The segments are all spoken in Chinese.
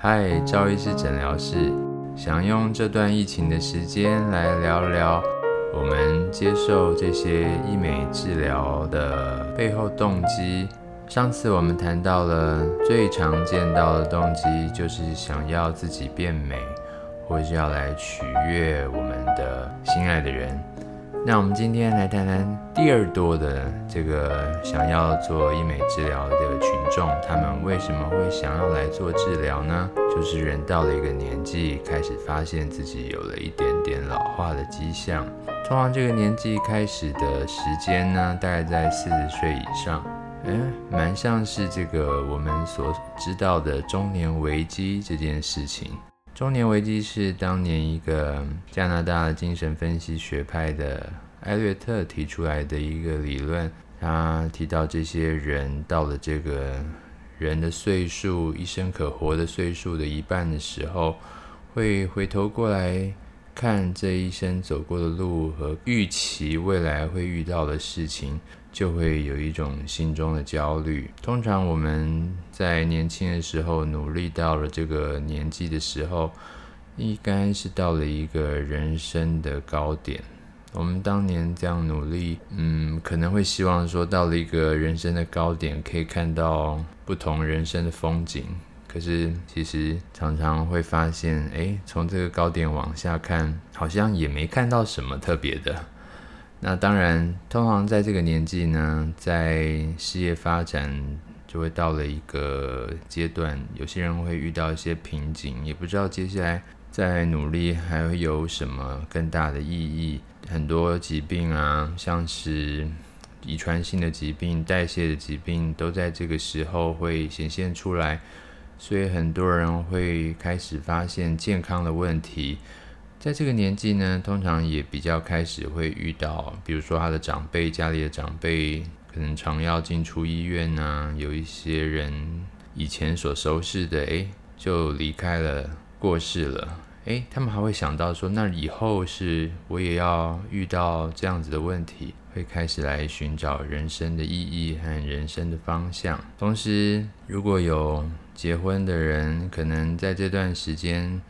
嗨，赵医师诊疗室，想用这段疫情的时间来聊聊我们接受这些医美治疗的背后动机。上次我们谈到了最常见到的动机，就是想要自己变美，或是要来取悦我们的心爱的人。那我们今天来谈谈第二多的这个想要做医美治疗的群众，他们为什么会想要来做治疗呢？就是人到了一个年纪，开始发现自己有了一点点老化的迹象。通常这个年纪开始的时间呢，大概在四十岁以上，嗯，蛮像是这个我们所知道的中年危机这件事情。中年危机是当年一个加拿大精神分析学派的艾略特提出来的一个理论。他提到这些人到了这个人的岁数，一生可活的岁数的一半的时候，会回头过来看这一生走过的路和预期未来会遇到的事情。就会有一种心中的焦虑。通常我们在年轻的时候努力到了这个年纪的时候，应该是到了一个人生的高点。我们当年这样努力，嗯，可能会希望说到了一个人生的高点，可以看到不同人生的风景。可是其实常常会发现，诶，从这个高点往下看，好像也没看到什么特别的。那当然，通常在这个年纪呢，在事业发展就会到了一个阶段，有些人会遇到一些瓶颈，也不知道接下来再努力还会有什么更大的意义。很多疾病啊，像是遗传性的疾病、代谢的疾病，都在这个时候会显现出来，所以很多人会开始发现健康的问题。在这个年纪呢，通常也比较开始会遇到，比如说他的长辈，家里的长辈可能常要进出医院啊，有一些人以前所熟识的，诶，就离开了，过世了，诶，他们还会想到说，那以后是我也要遇到这样子的问题，会开始来寻找人生的意义和人生的方向。同时，如果有结婚的人，可能在这段时间。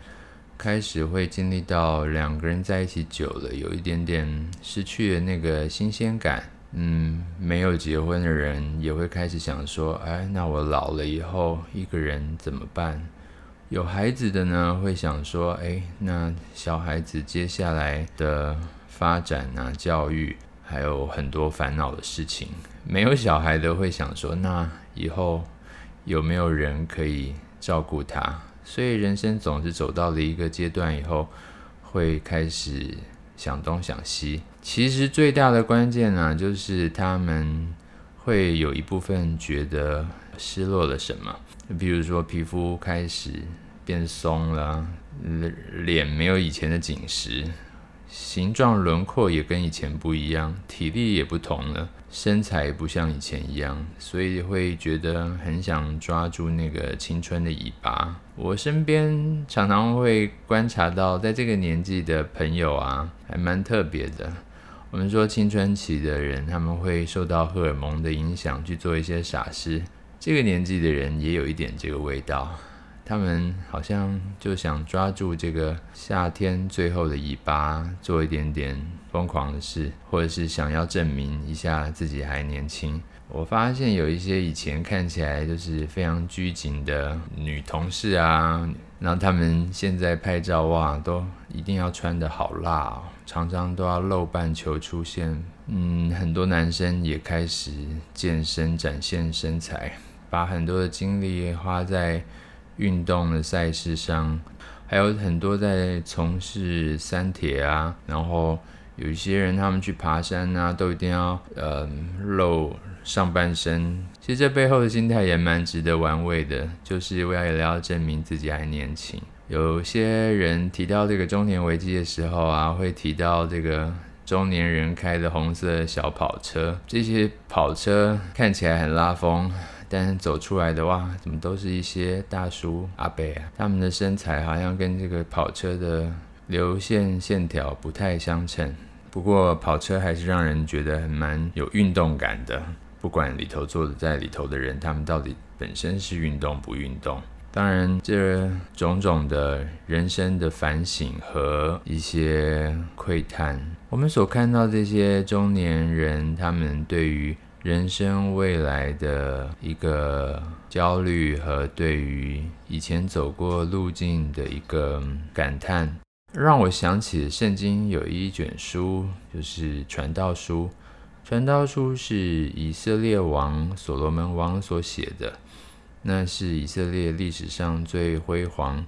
开始会经历到两个人在一起久了，有一点点失去了那个新鲜感。嗯，没有结婚的人也会开始想说：“哎，那我老了以后一个人怎么办？”有孩子的呢，会想说：“哎，那小孩子接下来的发展啊，教育还有很多烦恼的事情。”没有小孩的会想说：“那以后有没有人可以照顾他？”所以人生总是走到了一个阶段以后，会开始想东想西。其实最大的关键呢，就是他们会有一部分觉得失落了什么，比如说皮肤开始变松了，脸没有以前的紧实。形状轮廓也跟以前不一样，体力也不同了，身材不像以前一样，所以会觉得很想抓住那个青春的尾巴。我身边常常会观察到，在这个年纪的朋友啊，还蛮特别的。我们说青春期的人，他们会受到荷尔蒙的影响去做一些傻事，这个年纪的人也有一点这个味道。他们好像就想抓住这个夏天最后的尾巴，做一点点疯狂的事，或者是想要证明一下自己还年轻。我发现有一些以前看起来就是非常拘谨的女同事啊，然后他们现在拍照哇，都一定要穿得好辣哦，常常都要露半球出现。嗯，很多男生也开始健身展现身材，把很多的精力花在。运动的赛事上，还有很多在从事三铁啊，然后有一些人他们去爬山啊，都一定要呃露上半身。其实这背后的心态也蛮值得玩味的，就是为了要证明自己还年轻。有些人提到这个中年危机的时候啊，会提到这个中年人开的红色小跑车，这些跑车看起来很拉风。但是走出来的哇，怎么都是一些大叔阿伯啊？他们的身材好像跟这个跑车的流线线条不太相称。不过跑车还是让人觉得很蛮有运动感的。不管里头坐的在里头的人，他们到底本身是运动不运动？当然，这种种的人生的反省和一些喟叹，我们所看到这些中年人，他们对于人生未来的一个焦虑和对于以前走过路径的一个感叹，让我想起圣经有一卷书，就是传道书。传道书是以色列王所罗门王所写的。那是以色列历史上最辉煌、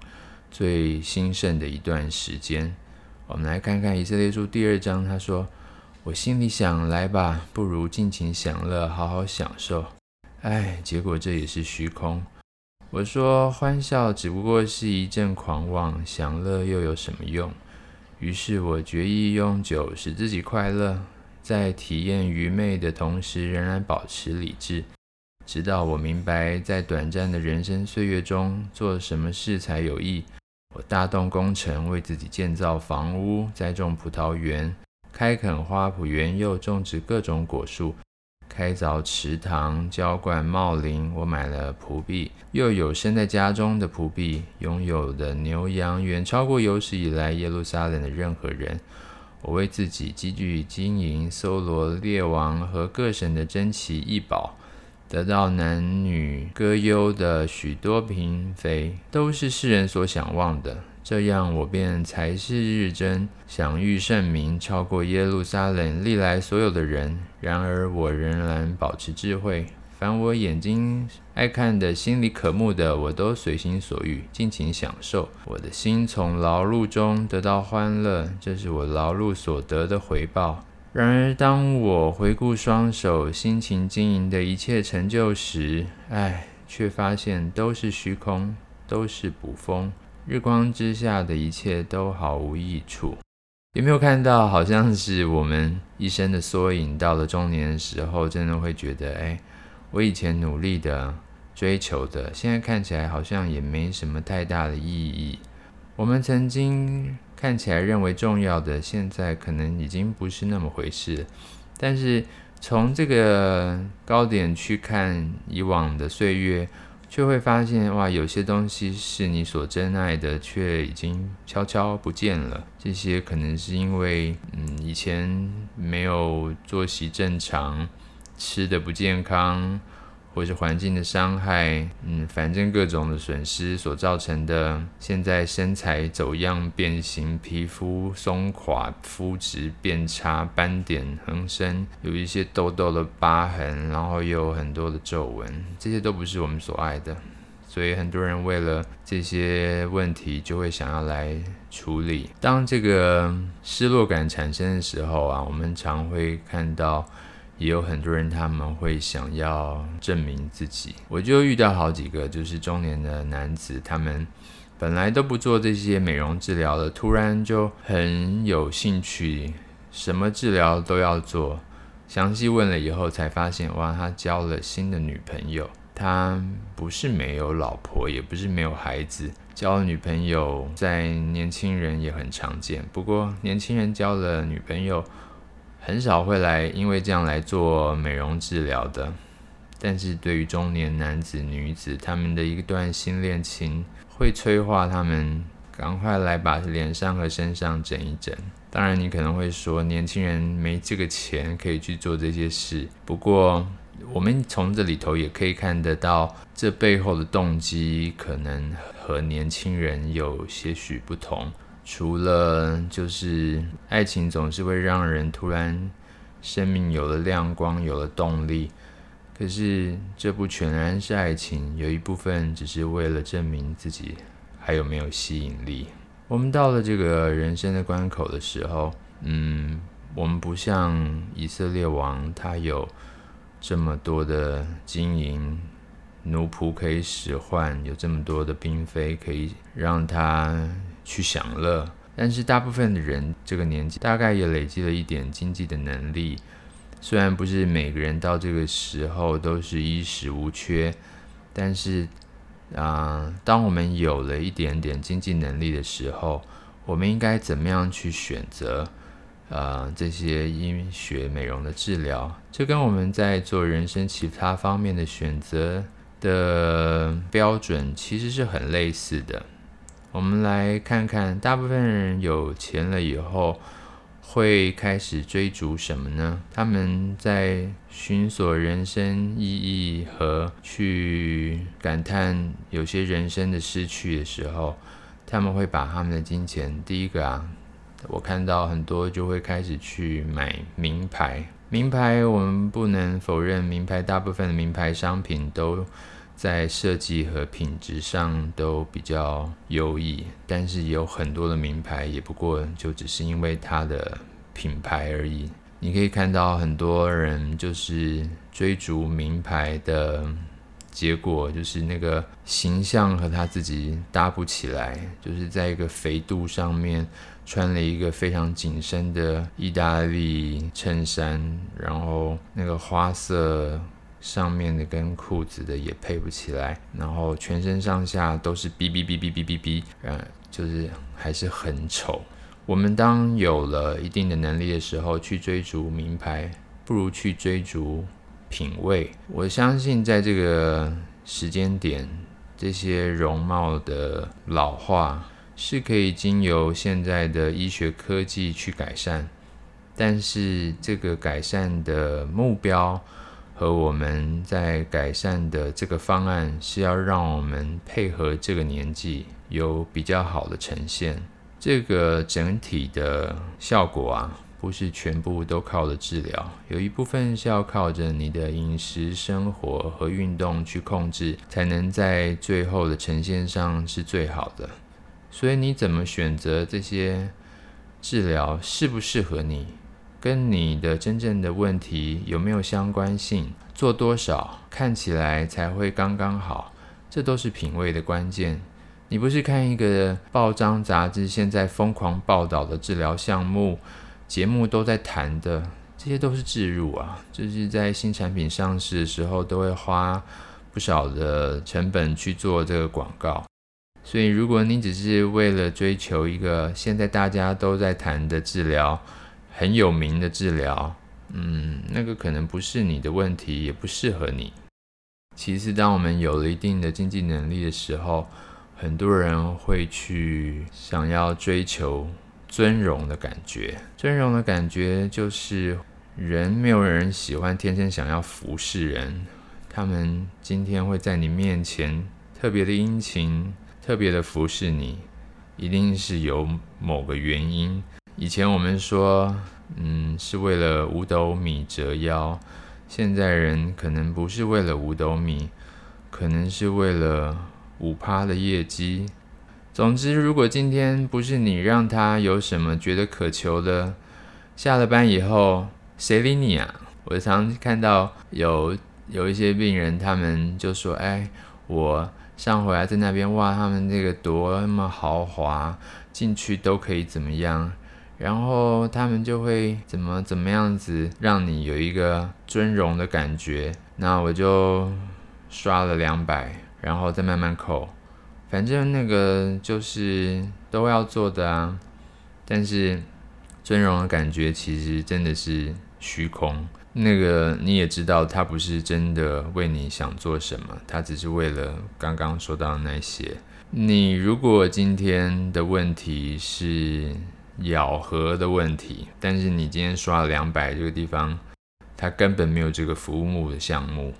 最兴盛的一段时间。我们来看看以色列书第二章，他说：“我心里想，来吧，不如尽情享乐，好好享受。”哎，结果这也是虚空。我说欢笑只不过是一阵狂妄，享乐又有什么用？于是我决意用酒使自己快乐，在体验愚昧的同时，仍然保持理智。直到我明白，在短暂的人生岁月中，做什么事才有益。我大动工程，为自己建造房屋，栽种葡萄园，开垦花圃园囿，种植各种果树，开凿池塘，浇灌茂林。我买了仆婢，又有生在家中的仆婢，拥有的牛羊远超过有史以来耶路撒冷的任何人。我为自己积聚金银，搜罗列王和各省的珍奇异宝。得到男女歌优的许多嫔妃，都是世人所想望的。这样，我便才是日增，享誉盛名，超过耶路撒冷历来所有的人。然而，我仍然保持智慧。凡我眼睛爱看的，心里渴慕的，我都随心所欲，尽情享受。我的心从劳碌中得到欢乐，这是我劳碌所得的回报。然而，当我回顾双手辛勤经营的一切成就时，唉，却发现都是虚空，都是捕风。日光之下的一切都毫无益处。有没有看到，好像是我们一生的缩影？到了中年的时候，真的会觉得，哎，我以前努力的、追求的，现在看起来好像也没什么太大的意义。我们曾经。看起来认为重要的，现在可能已经不是那么回事。但是从这个高点去看以往的岁月，却会发现，哇，有些东西是你所珍爱的，却已经悄悄不见了。这些可能是因为，嗯，以前没有作息正常，吃的不健康。或是环境的伤害，嗯，反正各种的损失所造成的，现在身材走样、变形、皮肤松垮、肤质变差、斑点横生，有一些痘痘的疤痕，然后又有很多的皱纹，这些都不是我们所爱的。所以很多人为了这些问题，就会想要来处理。当这个失落感产生的时候啊，我们常会看到。也有很多人，他们会想要证明自己。我就遇到好几个，就是中年的男子，他们本来都不做这些美容治疗的，突然就很有兴趣，什么治疗都要做。详细问了以后，才发现，哇，他交了新的女朋友。他不是没有老婆，也不是没有孩子，交了女朋友在年轻人也很常见。不过，年轻人交了女朋友。很少会来，因为这样来做美容治疗的。但是对于中年男子、女子，他们的一段新恋情，会催化他们赶快来把脸上和身上整一整。当然，你可能会说，年轻人没这个钱可以去做这些事。不过，我们从这里头也可以看得到，这背后的动机可能和年轻人有些许不同。除了就是爱情总是会让人突然生命有了亮光，有了动力。可是这不全然是爱情，有一部分只是为了证明自己还有没有吸引力。我们到了这个人生的关口的时候，嗯，我们不像以色列王，他有这么多的金银奴仆可以使唤，有这么多的嫔妃可以让他。去享乐，但是大部分的人这个年纪大概也累积了一点经济的能力，虽然不是每个人到这个时候都是衣食无缺，但是啊、当我们有了一点点经济能力的时候，我们应该怎么样去选择呃这些医学美容的治疗？这跟我们在做人生其他方面的选择的标准其实是很类似的。我们来看看，大部分人有钱了以后会开始追逐什么呢？他们在寻索人生意义和去感叹有些人生的失去的时候，他们会把他们的金钱，第一个啊，我看到很多就会开始去买名牌。名牌我们不能否认，名牌大部分的名牌商品都。在设计和品质上都比较优异，但是有很多的名牌也不过就只是因为它的品牌而已。你可以看到很多人就是追逐名牌的结果，就是那个形象和他自己搭不起来，就是在一个肥度上面穿了一个非常紧身的意大利衬衫，然后那个花色。上面的跟裤子的也配不起来，然后全身上下都是哔哔哔哔哔哔哔，嗯，就是还是很丑。我们当有了一定的能力的时候，去追逐名牌，不如去追逐品味。我相信在这个时间点，这些容貌的老化是可以经由现在的医学科技去改善，但是这个改善的目标。和我们在改善的这个方案是要让我们配合这个年纪有比较好的呈现。这个整体的效果啊，不是全部都靠着治疗，有一部分是要靠着你的饮食、生活和运动去控制，才能在最后的呈现上是最好的。所以你怎么选择这些治疗适不适合你？跟你的真正的问题有没有相关性？做多少看起来才会刚刚好？这都是品味的关键。你不是看一个报章杂志现在疯狂报道的治疗项目，节目都在谈的，这些都是置入啊，就是在新产品上市的时候都会花不少的成本去做这个广告。所以，如果你只是为了追求一个现在大家都在谈的治疗，很有名的治疗，嗯，那个可能不是你的问题，也不适合你。其实，当我们有了一定的经济能力的时候，很多人会去想要追求尊荣的感觉。尊荣的感觉就是人没有人喜欢天生想要服侍人，他们今天会在你面前特别的殷勤，特别的服侍你，一定是有某个原因。以前我们说，嗯，是为了五斗米折腰。现在人可能不是为了五斗米，可能是为了五趴的业绩。总之，如果今天不是你让他有什么觉得渴求的，下了班以后谁理你啊？我常看到有有一些病人，他们就说：“哎，我上回来在那边，哇，他们那个多么豪华，进去都可以怎么样？”然后他们就会怎么怎么样子，让你有一个尊荣的感觉。那我就刷了两百，然后再慢慢扣。反正那个就是都要做的啊。但是尊荣的感觉其实真的是虚空。那个你也知道，他不是真的为你想做什么，他只是为了刚刚说到的那些。你如果今天的问题是，咬合的问题，但是你今天刷了两百，这个地方它根本没有这个服务目的项目。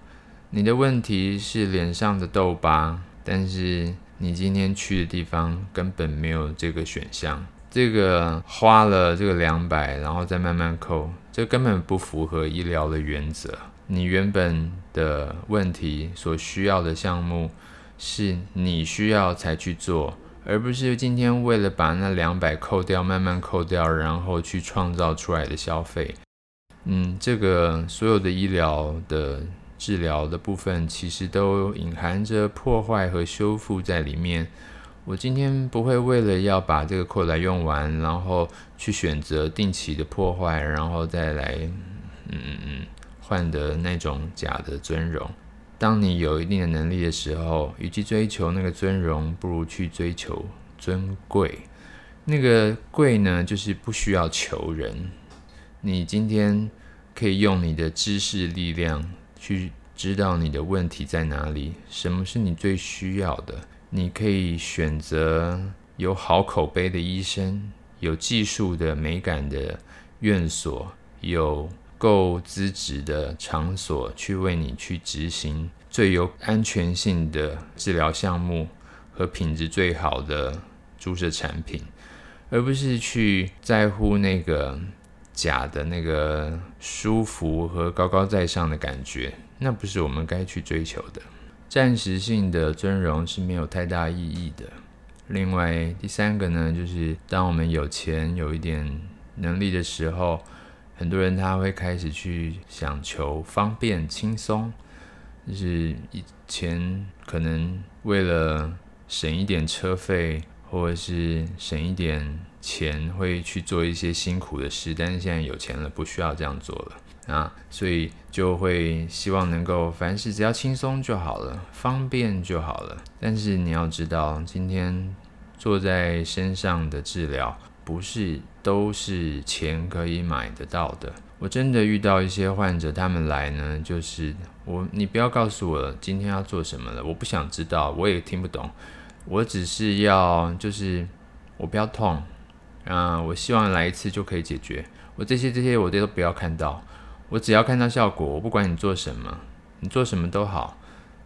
你的问题是脸上的痘疤，但是你今天去的地方根本没有这个选项。这个花了这个两百，然后再慢慢扣，这根本不符合医疗的原则。你原本的问题所需要的项目，是你需要才去做。而不是今天为了把那两百扣掉，慢慢扣掉，然后去创造出来的消费。嗯，这个所有的医疗的治疗的部分，其实都隐含着破坏和修复在里面。我今天不会为了要把这个扣来用完，然后去选择定期的破坏，然后再来，嗯嗯嗯，换得那种假的尊荣。当你有一定的能力的时候，与其追求那个尊荣，不如去追求尊贵。那个贵呢，就是不需要求人。你今天可以用你的知识力量去知道你的问题在哪里，什么是你最需要的。你可以选择有好口碑的医生，有技术的美感的院所，有够资质的场所去为你去执行最有安全性的治疗项目和品质最好的注射产品，而不是去在乎那个假的那个舒服和高高在上的感觉，那不是我们该去追求的。暂时性的尊荣是没有太大意义的。另外，第三个呢，就是当我们有钱、有一点能力的时候，很多人他会开始去想求方便、轻松，就是以前可能为了省一点车费，或者是省一点钱，会去做一些辛苦的事，但是现在有钱了，不需要这样做了。啊，所以就会希望能够凡事只要轻松就好了，方便就好了。但是你要知道，今天坐在身上的治疗不是都是钱可以买得到的。我真的遇到一些患者，他们来呢，就是我，你不要告诉我今天要做什么了，我不想知道，我也听不懂。我只是要，就是我不要痛啊，我希望来一次就可以解决。我这些这些我都不要看到。我只要看到效果，我不管你做什么，你做什么都好。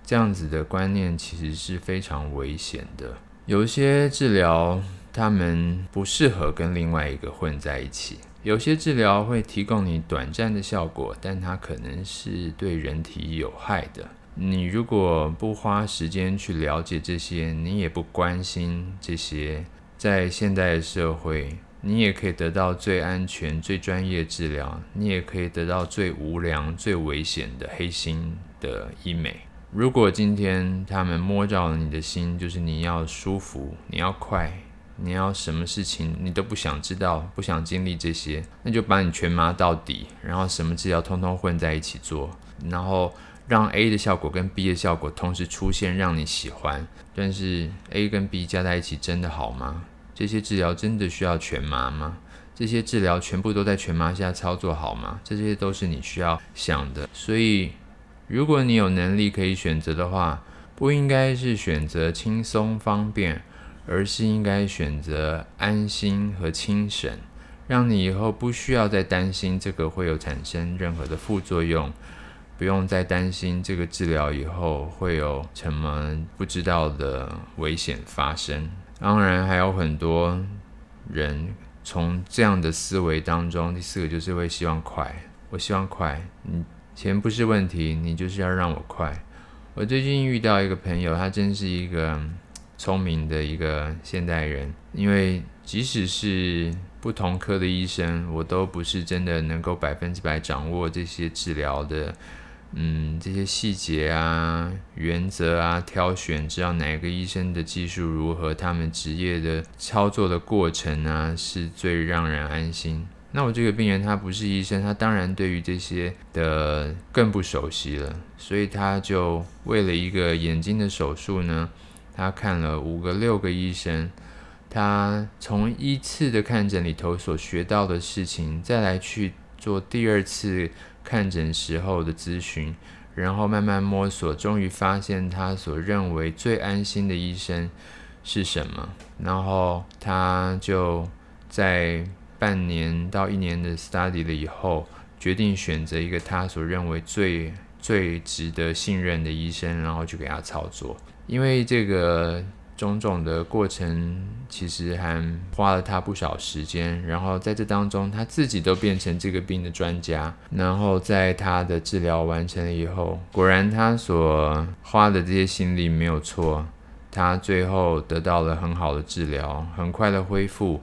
这样子的观念其实是非常危险的。有一些治疗，他们不适合跟另外一个混在一起。有些治疗会提供你短暂的效果，但它可能是对人体有害的。你如果不花时间去了解这些，你也不关心这些，在现代社会。你也可以得到最安全、最专业治疗，你也可以得到最无良、最危险的黑心的医美。如果今天他们摸着了你的心，就是你要舒服，你要快，你要什么事情你都不想知道，不想经历这些，那就把你全麻到底，然后什么治疗通通混在一起做，然后让 A 的效果跟 B 的效果同时出现，让你喜欢。但是 A 跟 B 加在一起真的好吗？这些治疗真的需要全麻吗？这些治疗全部都在全麻下操作好吗？这些都是你需要想的。所以，如果你有能力可以选择的话，不应该是选择轻松方便，而是应该选择安心和轻省，让你以后不需要再担心这个会有产生任何的副作用，不用再担心这个治疗以后会有什么不知道的危险发生。当然还有很多人从这样的思维当中，第四个就是会希望快。我希望快，你钱不是问题，你就是要让我快。我最近遇到一个朋友，他真是一个聪明的一个现代人，因为即使是不同科的医生，我都不是真的能够百分之百掌握这些治疗的。嗯，这些细节啊、原则啊、挑选，知道哪个医生的技术如何，他们职业的操作的过程啊，是最让人安心。那我这个病人他不是医生，他当然对于这些的更不熟悉了，所以他就为了一个眼睛的手术呢，他看了五个六个医生，他从一次的看诊里头所学到的事情，再来去做第二次。看诊时候的咨询，然后慢慢摸索，终于发现他所认为最安心的医生是什么。然后他就在半年到一年的 study 了以后，决定选择一个他所认为最最值得信任的医生，然后去给他操作。因为这个。种种的过程其实还花了他不少时间，然后在这当中，他自己都变成这个病的专家。然后在他的治疗完成了以后，果然他所花的这些心力没有错，他最后得到了很好的治疗，很快的恢复，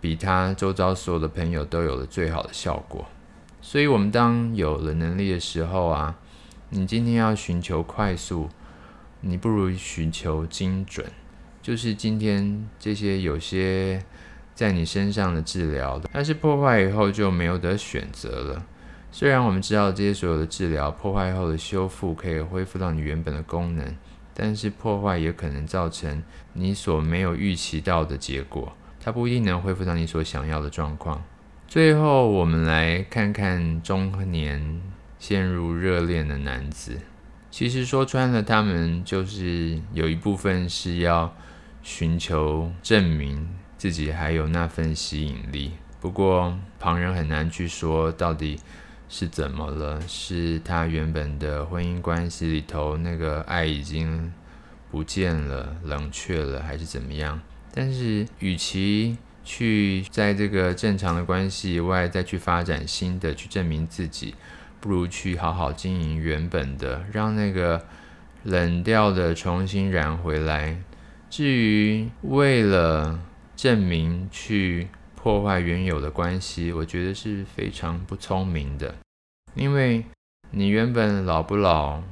比他周遭所有的朋友都有了最好的效果。所以，我们当有了能力的时候啊，你今天要寻求快速，你不如寻求精准。就是今天这些有些在你身上的治疗，但是破坏以后就没有得选择了。虽然我们知道这些所有的治疗破坏后的修复可以恢复到你原本的功能，但是破坏也可能造成你所没有预期到的结果，它不一定能恢复到你所想要的状况。最后，我们来看看中年陷入热恋的男子。其实说穿了，他们就是有一部分是要寻求证明自己还有那份吸引力。不过旁人很难去说到底是怎么了，是他原本的婚姻关系里头那个爱已经不见了、冷却了，还是怎么样？但是与其去在这个正常的关系以外再去发展新的，去证明自己，不如去好好经营原本的，让那个冷掉的重新燃回来。至于为了证明去破坏原有的关系，我觉得是非常不聪明的，因为你原本老不老，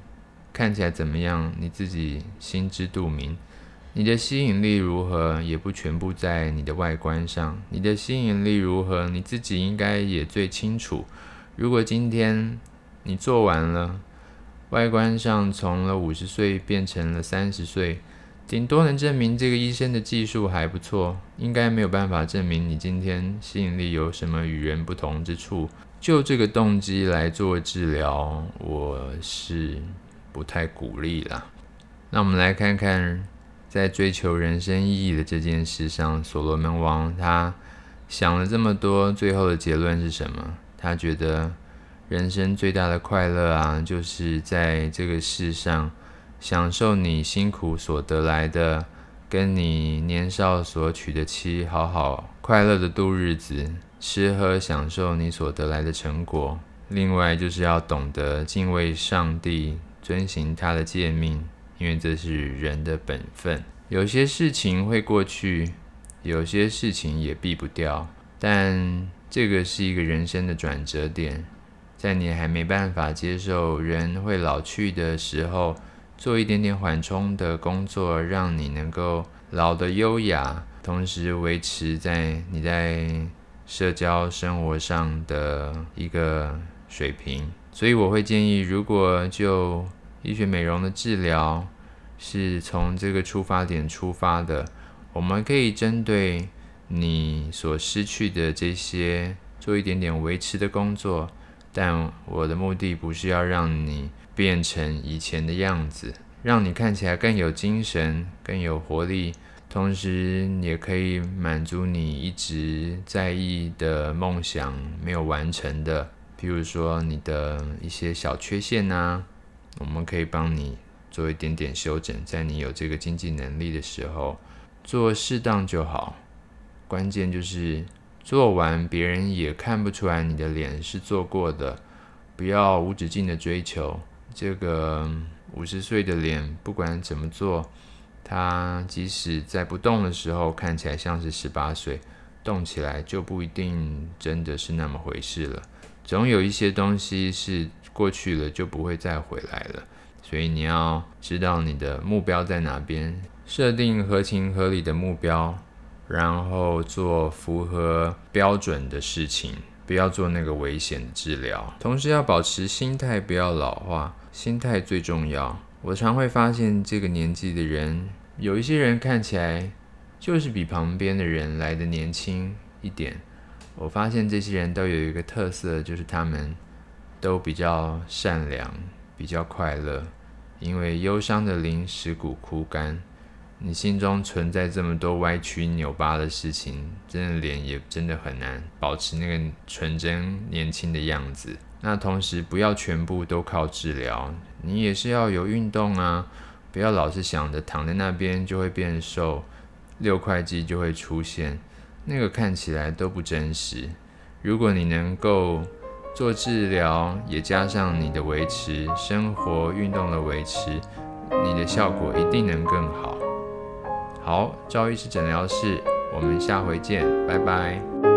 看起来怎么样，你自己心知肚明。你的吸引力如何，也不全部在你的外观上。你的吸引力如何，你自己应该也最清楚。如果今天你做完了，外观上从了五十岁变成了三十岁，顶多能证明这个医生的技术还不错，应该没有办法证明你今天吸引力有什么与人不同之处。就这个动机来做治疗，我是不太鼓励啦。那我们来看看。在追求人生意义的这件事上，所罗门王他想了这么多，最后的结论是什么？他觉得人生最大的快乐啊，就是在这个世上享受你辛苦所得来的，跟你年少所娶的妻，好好快乐的度日子，吃喝享受你所得来的成果。另外就是要懂得敬畏上帝，遵行他的诫命。因为这是人的本分，有些事情会过去，有些事情也避不掉，但这个是一个人生的转折点，在你还没办法接受人会老去的时候，做一点点缓冲的工作，让你能够老得优雅，同时维持在你在社交生活上的一个水平。所以我会建议，如果就医学美容的治疗是从这个出发点出发的，我们可以针对你所失去的这些做一点点维持的工作，但我的目的不是要让你变成以前的样子，让你看起来更有精神、更有活力，同时也可以满足你一直在意的梦想没有完成的，譬如说你的一些小缺陷啊。我们可以帮你做一点点修整，在你有这个经济能力的时候，做适当就好。关键就是做完，别人也看不出来你的脸是做过的。不要无止境的追求这个五十岁的脸，不管怎么做，它即使在不动的时候看起来像是十八岁，动起来就不一定真的是那么回事了。总有一些东西是。过去了就不会再回来了，所以你要知道你的目标在哪边，设定合情合理的目标，然后做符合标准的事情，不要做那个危险的治疗。同时要保持心态不要老化，心态最重要。我常会发现这个年纪的人，有一些人看起来就是比旁边的人来得年轻一点。我发现这些人都有一个特色，就是他们。都比较善良，比较快乐，因为忧伤的灵使骨枯干。你心中存在这么多歪曲扭巴的事情，真的脸也真的很难保持那个纯真年轻的样子。那同时不要全部都靠治疗，你也是要有运动啊，不要老是想着躺在那边就会变瘦，六块肌就会出现，那个看起来都不真实。如果你能够。做治疗也加上你的维持，生活运动的维持，你的效果一定能更好。好，赵医师诊疗室，我们下回见，拜拜。